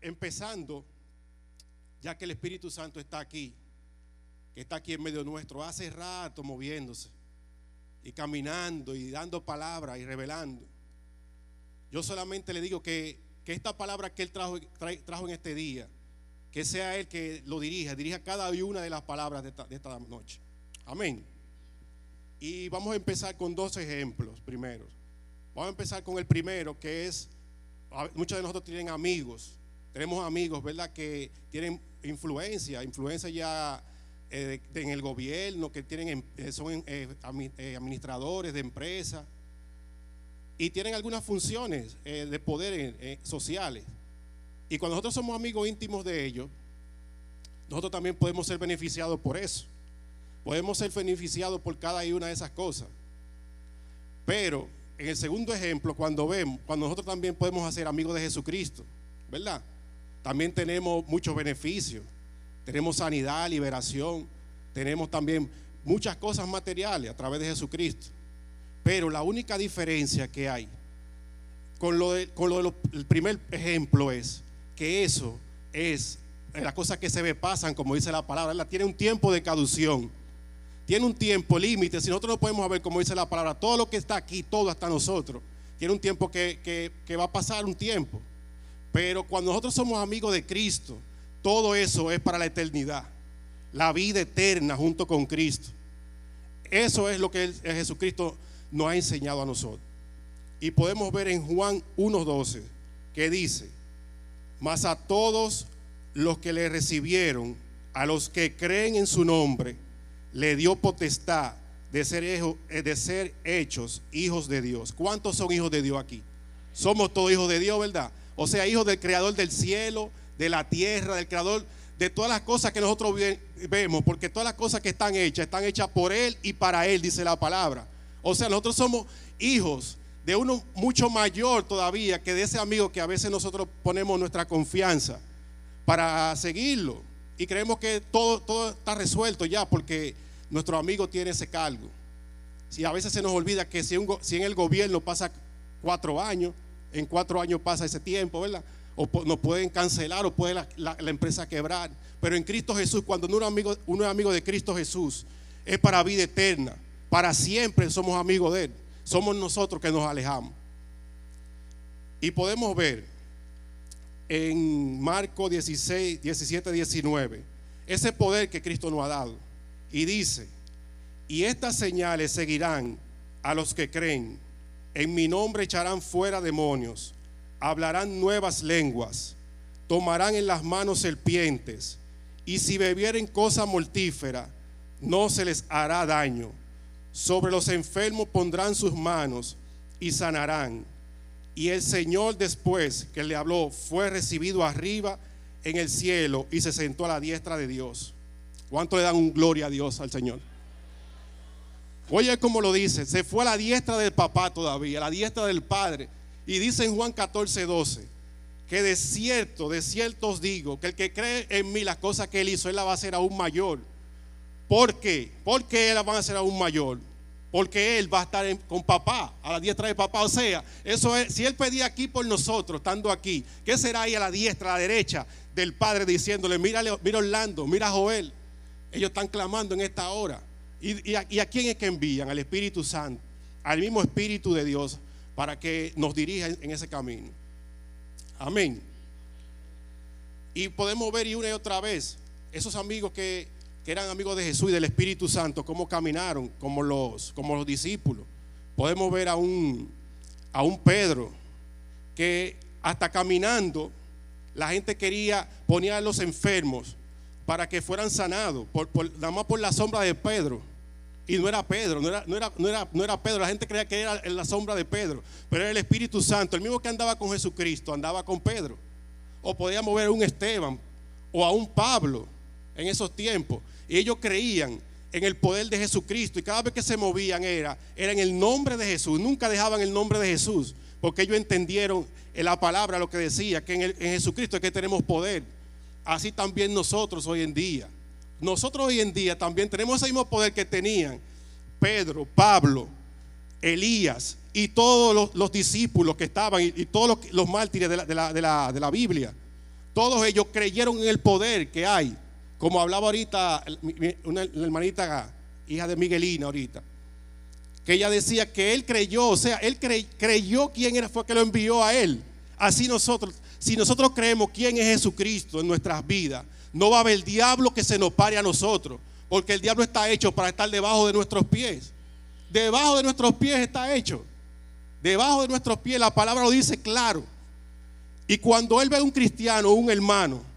Empezando, ya que el Espíritu Santo está aquí, que está aquí en medio nuestro, hace rato moviéndose y caminando y dando palabras y revelando. Yo solamente le digo que, que esta palabra que Él trajo, trajo en este día, que sea Él que lo dirija, dirija cada una de las palabras de esta, de esta noche. Amén. Y vamos a empezar con dos ejemplos primero. Vamos a empezar con el primero, que es muchos de nosotros tienen amigos, tenemos amigos, ¿verdad? Que tienen influencia, influencia ya eh, en el gobierno, que tienen, eh, son eh, administradores de empresas y tienen algunas funciones de poder sociales. Y cuando nosotros somos amigos íntimos de ellos, nosotros también podemos ser beneficiados por eso. Podemos ser beneficiados por cada una de esas cosas. Pero en el segundo ejemplo, cuando vemos, cuando nosotros también podemos hacer amigos de Jesucristo, ¿verdad? También tenemos muchos beneficios. Tenemos sanidad, liberación, tenemos también muchas cosas materiales a través de Jesucristo. Pero la única diferencia que hay con lo, de, con lo del primer ejemplo es que eso es las cosas que se ve pasan, como dice la palabra, tiene un tiempo de cadución tiene un tiempo límite. Si nosotros no podemos ver, como dice la palabra, todo lo que está aquí, todo hasta nosotros, tiene un tiempo que, va a pasar un tiempo. Pero cuando nosotros somos amigos de Cristo, todo eso es para la eternidad. La vida eterna junto con Cristo. Eso es lo que Jesucristo nos ha enseñado a nosotros. Y podemos ver en Juan 1.12 que dice, mas a todos los que le recibieron, a los que creen en su nombre, le dio potestad de ser, eh, de ser hechos hijos de Dios. ¿Cuántos son hijos de Dios aquí? Somos todos hijos de Dios, ¿verdad? O sea, hijos del creador del cielo, de la tierra, del creador de todas las cosas que nosotros vemos, porque todas las cosas que están hechas están hechas por Él y para Él, dice la palabra. O sea, nosotros somos hijos de uno mucho mayor todavía que de ese amigo que a veces nosotros ponemos nuestra confianza para seguirlo y creemos que todo, todo está resuelto ya porque nuestro amigo tiene ese cargo. Si a veces se nos olvida que si, en el gobierno pasa cuatro años, en cuatro años pasa ese tiempo, ¿verdad? O nos pueden cancelar o puede la, empresa quebrar. Pero en Cristo Jesús, cuando uno es, amigo, uno es amigo de Cristo Jesús, es para vida eterna. Para siempre somos amigos de Él. Somos nosotros que nos alejamos. Y podemos ver en Marco 16, 17, 19, ese poder que Cristo nos ha dado. Y dice, y estas señales seguirán a los que creen. En mi nombre echarán fuera demonios, hablarán nuevas lenguas, tomarán en las manos serpientes, y si bebieren cosa mortífera, no se les hará daño. Sobre los enfermos pondrán sus manos y sanarán. Y el Señor después que le habló fue recibido arriba en el cielo y se sentó a la diestra de Dios. ¿Cuánto le dan un gloria a Dios al Señor? Oye cómo lo dice, se fue a la diestra del papá todavía, a la diestra del padre. Y dice en Juan 14, 12, que de cierto, de cierto os digo, que el que cree en mí las cosas que él hizo, él va a hacer aún mayor. ¿Por qué? ¿Por qué él la va a hacer aún mayor? Porque Él va a estar con papá, a la diestra de papá. O sea, eso es, si Él pedía aquí por nosotros, estando aquí, ¿qué será ahí a la diestra, a la derecha del Padre diciéndole, mira, mira Orlando, mira Joel? Ellos están clamando en esta hora. ¿Y, a, quién es que envían? Al Espíritu Santo, al mismo Espíritu de Dios, para que nos dirija en ese camino. Amén. Y podemos ver y una y otra vez esos amigos que que eran amigos de Jesús y del Espíritu Santo, cómo caminaron como los, como los discípulos. Podemos ver a un, a un Pedro que hasta caminando la gente quería poner a los enfermos para que fueran sanados, por, nada más por la sombra de Pedro. Y no era Pedro, no era, no, era, no, era, no era Pedro. La gente creía que era en la sombra de Pedro. Pero era el Espíritu Santo. El mismo que andaba con Jesucristo, andaba con Pedro. O podíamos ver a un Esteban o a un Pablo en esos tiempos. Ellos creían en el poder de Jesucristo. Y cada vez que se movían era, era en el nombre de Jesús. Nunca dejaban el nombre de Jesús. Porque ellos entendieron en la palabra lo que decía, que en, Jesucristo es que tenemos poder. Así también nosotros hoy en día. Nosotros hoy en día también tenemos ese mismo poder que tenían Pedro, Pablo, Elías y todos los, los discípulos que estaban y, y todos los, los, mártires de la, de, la, de, la, de la Biblia. Todos ellos creyeron en el poder que hay. Como hablaba ahorita una hermanita, hija de Miguelina ahorita, que ella decía que él creyó, o sea, él cre, creyó quién era, fue que lo envió a él. Así nosotros, si nosotros creemos quién es Jesucristo en nuestras vidas, no va a haber diablo que se nos pare a nosotros, porque el diablo está hecho para estar debajo de nuestros pies. Debajo de nuestros pies está hecho. Debajo de nuestros pies, la palabra lo dice claro. Y cuando él ve a un cristiano, un hermano,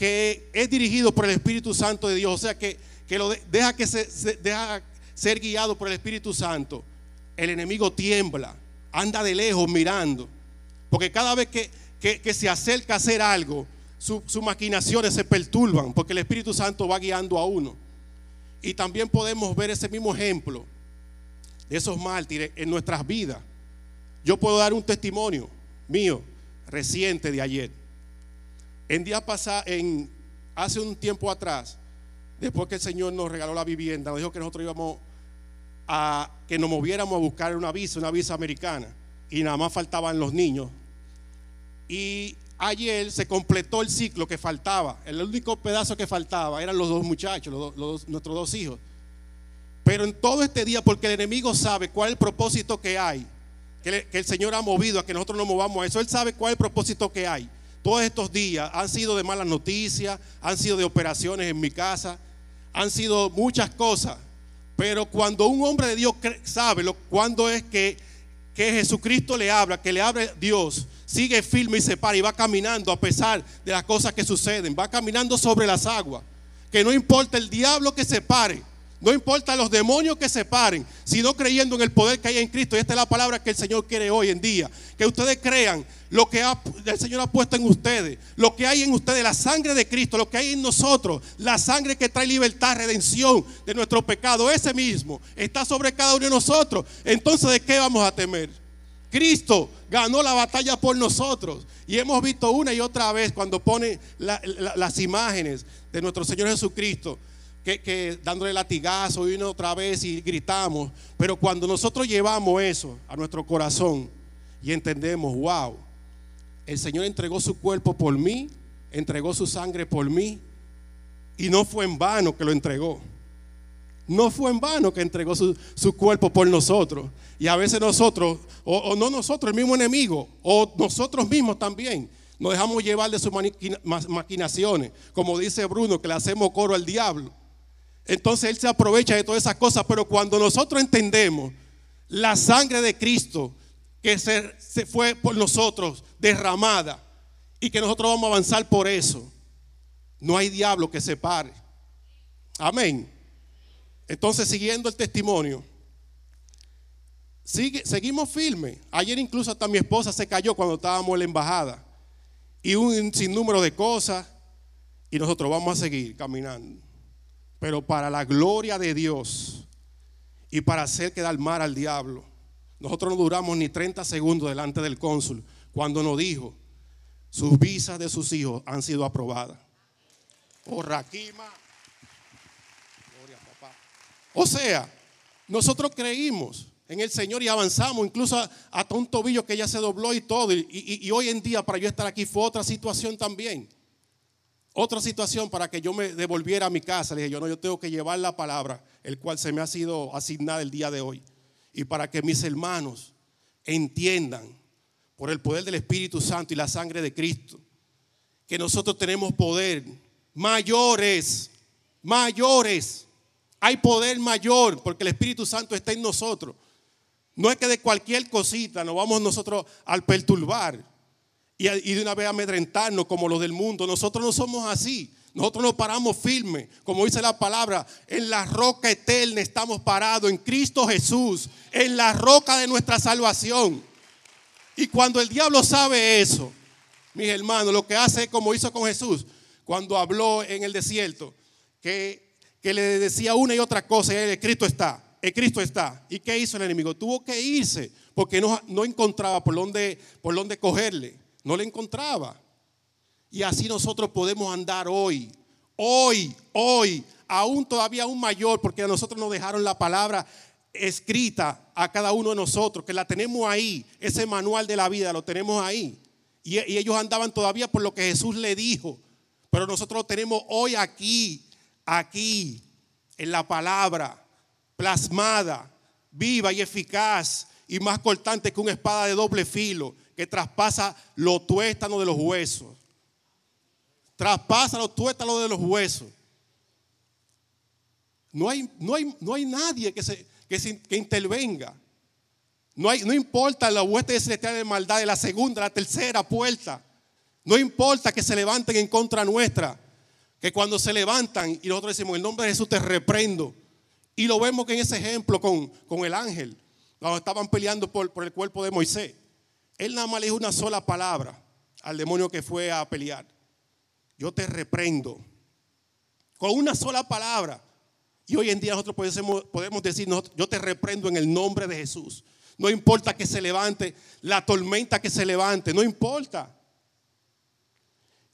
que es dirigido por el Espíritu Santo de Dios, o sea, que, que lo de, deja que se, deja ser guiado por el Espíritu Santo, el enemigo tiembla, anda de lejos mirando. Porque cada vez que, que, se acerca a hacer algo, sus su maquinaciones se perturban, porque el Espíritu Santo va guiando a uno. Y también podemos ver ese mismo ejemplo de esos mártires en nuestras vidas. Yo puedo dar un testimonio mío reciente de ayer. En día pasado, en hace un tiempo atrás, después que el Señor nos regaló la vivienda, nos dijo que nosotros íbamos a que nos moviéramos a buscar una visa, una visa americana, y nada más faltaban los niños. Y ayer se completó el ciclo que faltaba. El único pedazo que faltaba eran los dos muchachos, los, nuestros dos hijos. Pero en todo este día, porque el enemigo sabe cuál es el propósito que hay, que, que, el Señor ha movido a que nosotros nos movamos a eso, Él sabe cuál es el propósito que hay. Todos estos días han sido de malas noticias, han sido de operaciones en mi casa, han sido muchas cosas. Pero cuando un hombre de Dios sabe lo, cuándo es que, que Jesucristo le habla, que le habla Dios, sigue firme y se para y va caminando a pesar de las cosas que suceden, va caminando sobre las aguas. Que no importa el diablo que se pare, no importa los demonios que se paren, sino creyendo en el poder que hay en Cristo. Y esta es la palabra que el Señor quiere hoy en día. Que ustedes crean lo que el Señor ha puesto en ustedes, lo que hay en ustedes, la sangre de Cristo, lo que hay en nosotros, la sangre que trae libertad, redención de nuestro pecado, ese mismo está sobre cada uno de nosotros. Entonces, ¿de qué vamos a temer? Cristo ganó la batalla por nosotros. Y hemos visto una y otra vez cuando pone la, la, las imágenes de nuestro Señor Jesucristo que, dándole latigazo y una otra vez y gritamos. Pero cuando nosotros llevamos eso a nuestro corazón y entendemos, wow, el Señor entregó su cuerpo por mí, entregó su sangre por mí y no fue en vano que lo entregó. No fue en vano que entregó su, su cuerpo por nosotros. Y a veces nosotros, o, o, no nosotros, el mismo enemigo, o nosotros mismos también, nos dejamos llevar de sus maquinaciones. Como dice Bruno, que le hacemos coro al diablo. Entonces Él se aprovecha de todas esas cosas, pero cuando nosotros entendemos la sangre de Cristo que se, se, fue por nosotros derramada y que nosotros vamos a avanzar por eso, no hay diablo que se pare. Amén. Entonces, siguiendo el testimonio, sigue, seguimos firmes. Ayer incluso hasta mi esposa se cayó cuando estábamos en la embajada y un sinnúmero de cosas y nosotros vamos a seguir caminando pero para la gloria de Dios y para hacer quedar mal al diablo. Nosotros no duramos ni 30 segundos delante del cónsul cuando nos dijo, sus visas de sus hijos han sido aprobadas. Oh, Raquima. Gloria papá. O sea, nosotros creímos en el Señor y avanzamos, incluso hasta un tobillo que ya se dobló y todo. Y, y, y hoy en día para yo estar aquí fue otra situación también. Otra situación para que yo me devolviera a mi casa, le dije yo, no, yo tengo que llevar la palabra, el cual se me ha sido asignada el día de hoy. Y para que mis hermanos entiendan, por el poder del Espíritu Santo y la sangre de Cristo, que nosotros tenemos poder mayores, mayores. Hay poder mayor porque el Espíritu Santo está en nosotros. No es que de cualquier cosita nos vamos nosotros al perturbar y de una vez amedrentarnos como los del mundo. Nosotros no somos así. Nosotros nos paramos firmes, como dice la palabra, en la roca eterna estamos parados, en Cristo Jesús, en la roca de nuestra salvación. Y cuando el diablo sabe eso, mis hermanos, lo que hace es como hizo con Jesús, cuando habló en el desierto, que, que le decía una y otra cosa, y el Cristo está, el Cristo está. ¿Y qué hizo el enemigo? Tuvo que irse porque no, no encontraba por dónde, por dónde cogerle, no le encontraba. Y así nosotros podemos andar hoy, hoy, hoy, aún todavía aún mayor, porque a nosotros nos dejaron la palabra escrita a cada uno de nosotros, que la tenemos ahí, ese manual de la vida lo tenemos ahí. Y, ellos andaban todavía por lo que Jesús le dijo, pero nosotros lo tenemos hoy aquí, aquí, en la palabra, plasmada, viva y eficaz, y más cortante que una espada de doble filo, que traspasa los tuétanos de los huesos traspasa los tuétalos de los huesos. No hay, no hay, no hay nadie que, se, que, intervenga. No, hay, no importa la hueste celestial de maldad de la segunda, la tercera puerta. No importa que se levanten en contra nuestra. Que cuando se levantan y nosotros decimos, el nombre de Jesús te reprendo. Y lo vemos que en ese ejemplo con, con el ángel, cuando estaban peleando por, por el cuerpo de Moisés. Él nada más le dijo una sola palabra al demonio que fue a pelear yo te reprendo. Con una sola palabra. Y hoy en día nosotros podemos, decir, yo te reprendo en el nombre de Jesús. No importa que se levante la tormenta que se levante, no importa.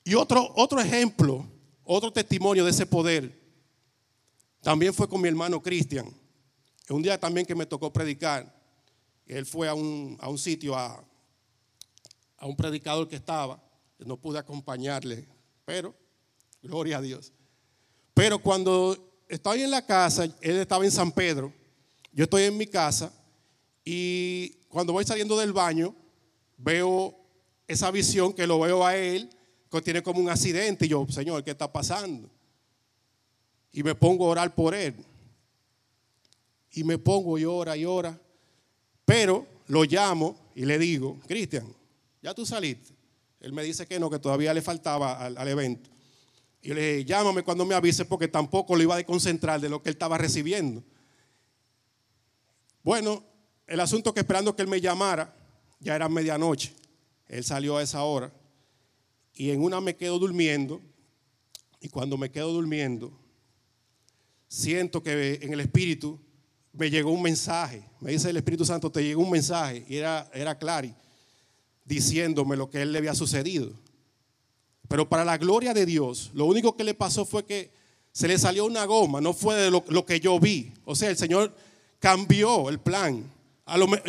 Y otro, otro ejemplo, otro testimonio de ese poder, también fue con mi hermano Cristian. Un día también que me tocó predicar, él fue a un, a un sitio, a, a un predicador que estaba, no pude acompañarle pero, gloria a Dios. Pero cuando estaba en la casa, él estaba en San Pedro, yo estoy en mi casa y cuando voy saliendo del baño, veo esa visión que lo veo a él, que tiene como un accidente y yo, Señor, ¿qué está pasando? Y me pongo a orar por él. Y me pongo y ora y ora. Pero lo llamo y le digo, Cristian, ya tú saliste. Él me dice que no, que todavía le faltaba al, evento. Y yo le dije, llámame cuando me avise porque tampoco lo iba a desconcentrar de lo que él estaba recibiendo. Bueno, el asunto que esperando que él me llamara, ya era medianoche. Él salió a esa hora. Y en una me quedo durmiendo. Y cuando me quedo durmiendo, siento que en el Espíritu me llegó un mensaje. Me dice el Espíritu Santo, te llegó un mensaje. Y era, era diciéndome lo que él le había sucedido. Pero para la gloria de Dios, lo único que le pasó fue que se le salió una goma, no fue de lo, que yo vi. O sea, el Señor cambió el plan.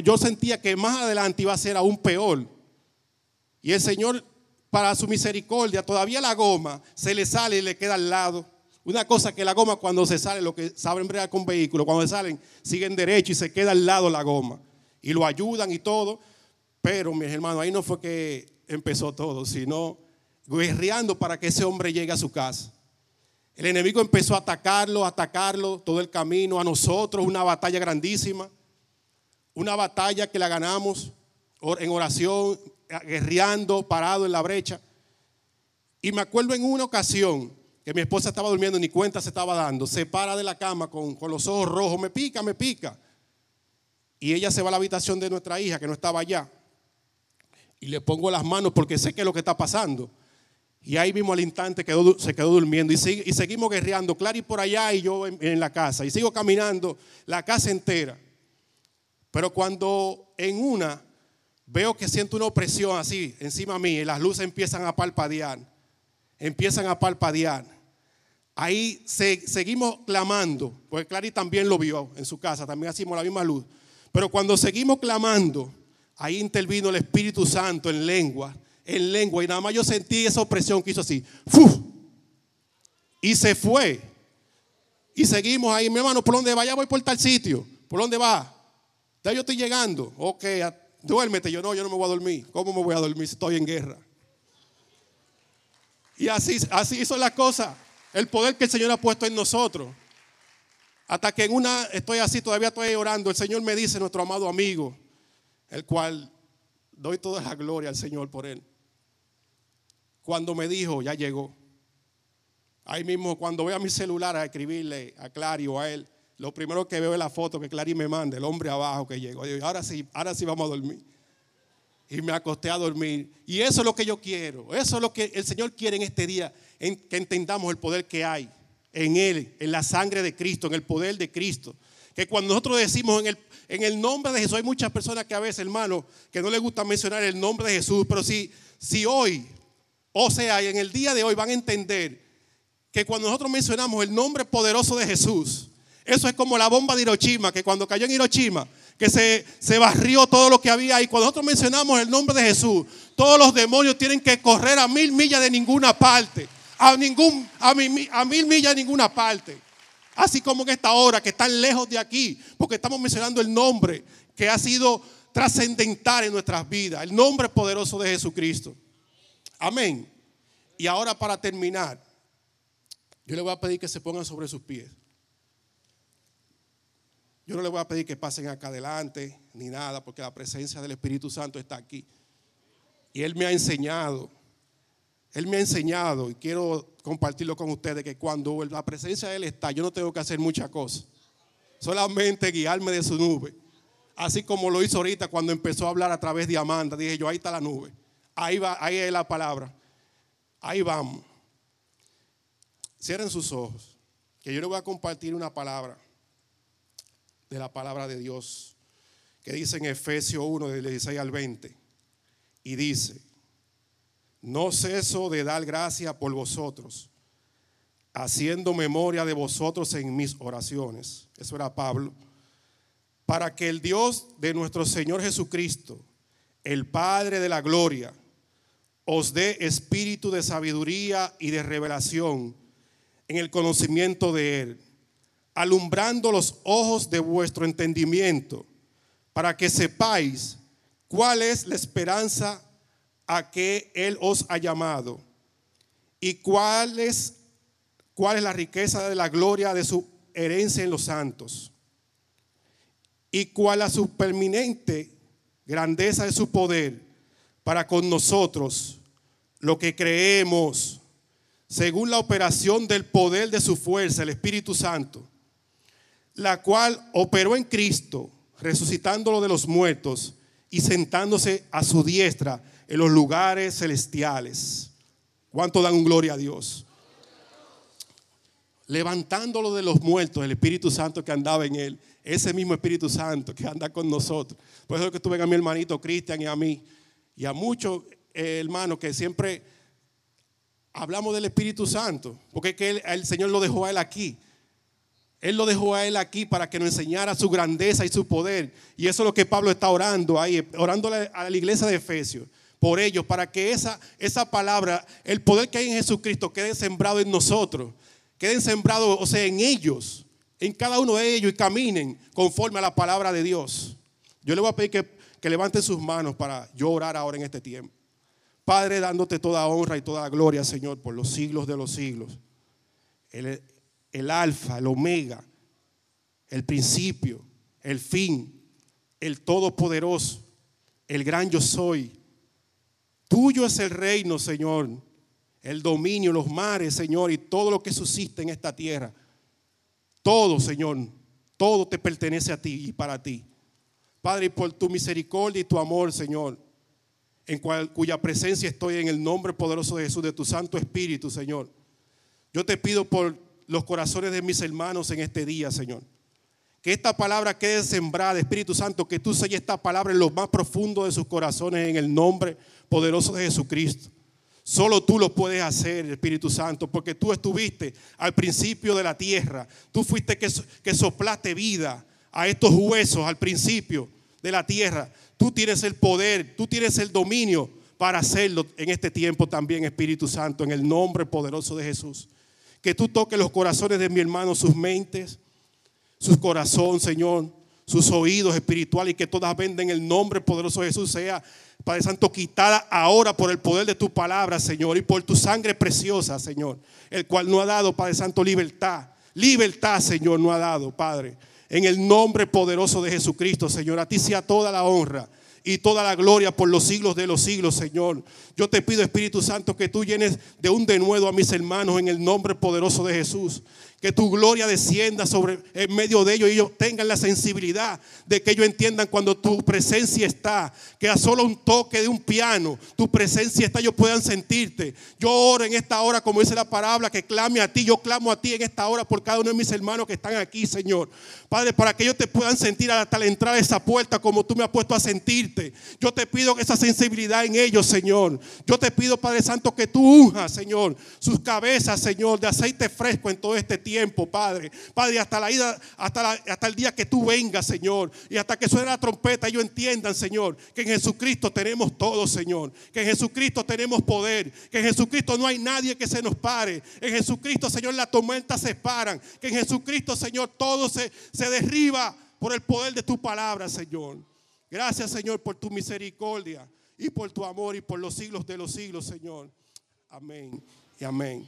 yo sentía que más adelante iba a ser aún peor. Y el Señor, para su misericordia, todavía la goma se le sale y le queda al lado. Una cosa que la goma cuando se sale, lo que saben bregar con vehículos, cuando se salen, siguen derecho y se queda al lado la goma. Y lo ayudan y todo. Pero, mis hermanos, ahí no fue que empezó todo, sino guerreando para que ese hombre llegue a su casa. El enemigo empezó a atacarlo, a atacarlo todo el camino, a nosotros, una batalla grandísima, una batalla que la ganamos en oración, guerreando, parado en la brecha. Y me acuerdo en una ocasión que mi esposa estaba durmiendo, ni cuenta se estaba dando, se para de la cama con, con los ojos rojos, me pica, me pica. Y ella se va a la habitación de nuestra hija, que no estaba allá y le pongo las manos porque sé que es lo que está pasando. Y ahí mismo al instante quedó, se quedó durmiendo y, seguimos guerreando, Clary por allá y yo en, la casa. Y sigo caminando la casa entera. Pero cuando en una veo que siento una opresión así encima mí y las luces empiezan a palpadear, empiezan a palpadear. Ahí seguimos clamando, porque Clary también lo vio en su casa, también hacemos la misma luz. Pero cuando seguimos clamando, Ahí intervino el Espíritu Santo en lengua, en lengua. Y nada más yo sentí esa opresión que hizo así. Y se fue. Y seguimos ahí, mi hermano, ¿por dónde va? Ya voy por tal sitio. ¿Por dónde va? Ya yo estoy llegando. Ok, duérmete. Yo no, yo no me voy a dormir. ¿Cómo me voy a dormir si estoy en guerra? Y así, así hizo la cosa. El poder que el Señor ha puesto en nosotros. Hasta que en una estoy así, todavía estoy orando. El Señor me dice, nuestro amado amigo, el cual doy toda la gloria al Señor por él. Cuando me dijo, ya llegó. Ahí mismo, cuando voy a mi celular a escribirle a Clary o a él, lo primero que veo es la foto que Clary me manda, el hombre abajo que llegó. Digo, ahora sí, ahora sí vamos a dormir. Y me acosté a dormir. Y eso es lo que yo quiero. Eso es lo que el Señor quiere en este día, en que entendamos el poder que hay en Él, en la sangre de Cristo, en el poder de Cristo. Que cuando nosotros decimos en el, en el nombre de Jesús, hay muchas personas que a veces, hermano, que no les gusta mencionar el nombre de Jesús, pero si, si hoy, o sea, en el día de hoy van a entender que cuando nosotros mencionamos el nombre poderoso de Jesús, eso es como la bomba de Hiroshima, que cuando cayó en Hiroshima, que se, se barrió todo lo que había ahí. Cuando nosotros mencionamos el nombre de Jesús, todos los demonios tienen que correr a mil millas de ninguna parte. A, ningún, a, a mil millas de ninguna parte. Así como en esta hora que están lejos de aquí, porque estamos mencionando el nombre que ha sido trascendental en nuestras vidas, el nombre poderoso de Jesucristo. Amén. Y ahora para terminar, yo le voy a pedir que se pongan sobre sus pies. Yo no le voy a pedir que pasen acá adelante ni nada, porque la presencia del Espíritu Santo está aquí. Y Él me ha enseñado, Él me ha enseñado, y quiero compartirlo con ustedes, que cuando la presencia de Él está, yo no tengo que hacer muchas cosas. Solamente guiarme de su nube. Así como lo hizo ahorita cuando empezó a hablar a través de Amanda. Dije yo, ahí está la nube. Ahí va, ahí es la palabra. Ahí vamos. Cierren sus ojos, que yo les voy a compartir una palabra de la palabra de Dios, que dice en Efesios 1, del 16 al 20, y dice, no ceso de dar gracias por vosotros, haciendo memoria de vosotros en mis oraciones. Eso era Pablo. Para que el Dios de nuestro Señor Jesucristo, el Padre de la Gloria, os dé espíritu de sabiduría y de revelación en el conocimiento de Él, alumbrando los ojos de vuestro entendimiento, para que sepáis cuál es la esperanza a que Él os ha llamado y cuál es, cuál es la riqueza de la gloria de su herencia en los santos y cuál es su permanente grandeza de su poder para con nosotros, lo que creemos según la operación del poder de su fuerza, el Espíritu Santo, la cual operó en Cristo, resucitándolo de los muertos y sentándose a su diestra en los lugares celestiales. ¿Cuánto dan gloria a Dios? Levantándolo de los muertos, el Espíritu Santo que andaba en él, ese mismo Espíritu Santo que anda con nosotros. Por eso que tuve a mi hermanito Cristian y a mí, y a muchos eh, hermanos que siempre hablamos del Espíritu Santo, porque es que el Señor lo dejó a él aquí. Él lo dejó a él aquí para que nos enseñara su grandeza y su poder. Y eso es lo que Pablo está orando ahí, orando a la iglesia de Efesios. Por ellos, para que esa, esa palabra, el poder que hay en Jesucristo quede sembrado en nosotros. Queden sembrados, o sea, en ellos, en cada uno de ellos y caminen conforme a la palabra de Dios. Yo le voy a pedir que, que levanten sus manos para yo orar ahora en este tiempo. Padre, dándote toda honra y toda gloria, Señor, por los siglos de los siglos. El, el alfa, el omega, el principio, el fin, el todopoderoso, el gran yo soy. Tuyo es el reino, Señor, el dominio, los mares, Señor, y todo lo que subsiste en esta tierra. Todo, Señor, todo te pertenece a ti y para ti. Padre, por tu misericordia y tu amor, Señor, en cuya presencia estoy en el nombre poderoso de Jesús, de tu Santo Espíritu, Señor. Yo te pido por los corazones de mis hermanos en este día, Señor. Que esta palabra quede sembrada, Espíritu Santo, que tú selles esta palabra en lo más profundo de sus corazones en el nombre poderoso de Jesucristo. Solo tú lo puedes hacer, Espíritu Santo, porque tú estuviste al principio de la tierra. Tú fuiste que, que soplaste vida a estos huesos al principio de la tierra. Tú tienes el poder, tú tienes el dominio para hacerlo en este tiempo también, Espíritu Santo, en el nombre poderoso de Jesús. Que tú toques los corazones de mi hermano, sus mentes, su corazón, Señor, sus oídos espirituales y que todas venden el nombre poderoso de Jesús sea, Padre Santo, quitada ahora por el poder de tu palabra, Señor, y por tu sangre preciosa, Señor, el cual no ha dado, Padre Santo, libertad. Libertad, Señor, no ha dado, Padre. En el nombre poderoso de Jesucristo, Señor, a ti sea toda la honra y toda la gloria por los siglos de los siglos, Señor. Yo te pido, Espíritu Santo, que tú llenes de un denuedo a mis hermanos en el nombre poderoso de Jesús que tu gloria descienda sobre en medio de ellos y ellos tengan la sensibilidad de que ellos entiendan cuando tu presencia está, que a solo un toque de un piano, tu presencia está, ellos puedan sentirte. Yo oro en esta hora, como dice la palabra, que clame a ti, yo clamo a ti en esta hora por cada uno de mis hermanos que están aquí, Señor. Padre, para que ellos te puedan sentir hasta la entrada de esa puerta como tú me has puesto a sentirte. Yo te pido esa sensibilidad en ellos, Señor. Yo te pido, Padre Santo, que tú unjas, Señor, sus cabezas, Señor, de aceite fresco en todo este tiempo tiempo, Padre. Padre, hasta la ida, hasta, hasta el día que tú vengas, Señor. Y hasta que suene la trompeta, ellos entiendan, Señor, que en Jesucristo tenemos todo, Señor. Que en Jesucristo tenemos poder. Que en Jesucristo no hay nadie que se nos pare. En Jesucristo, Señor, las tormentas se paran. Que en Jesucristo, Señor, todo se, se derriba por el poder de tu palabra, Señor. Gracias, Señor, por tu misericordia y por tu amor y por los siglos de los siglos, Señor. Amén y amén.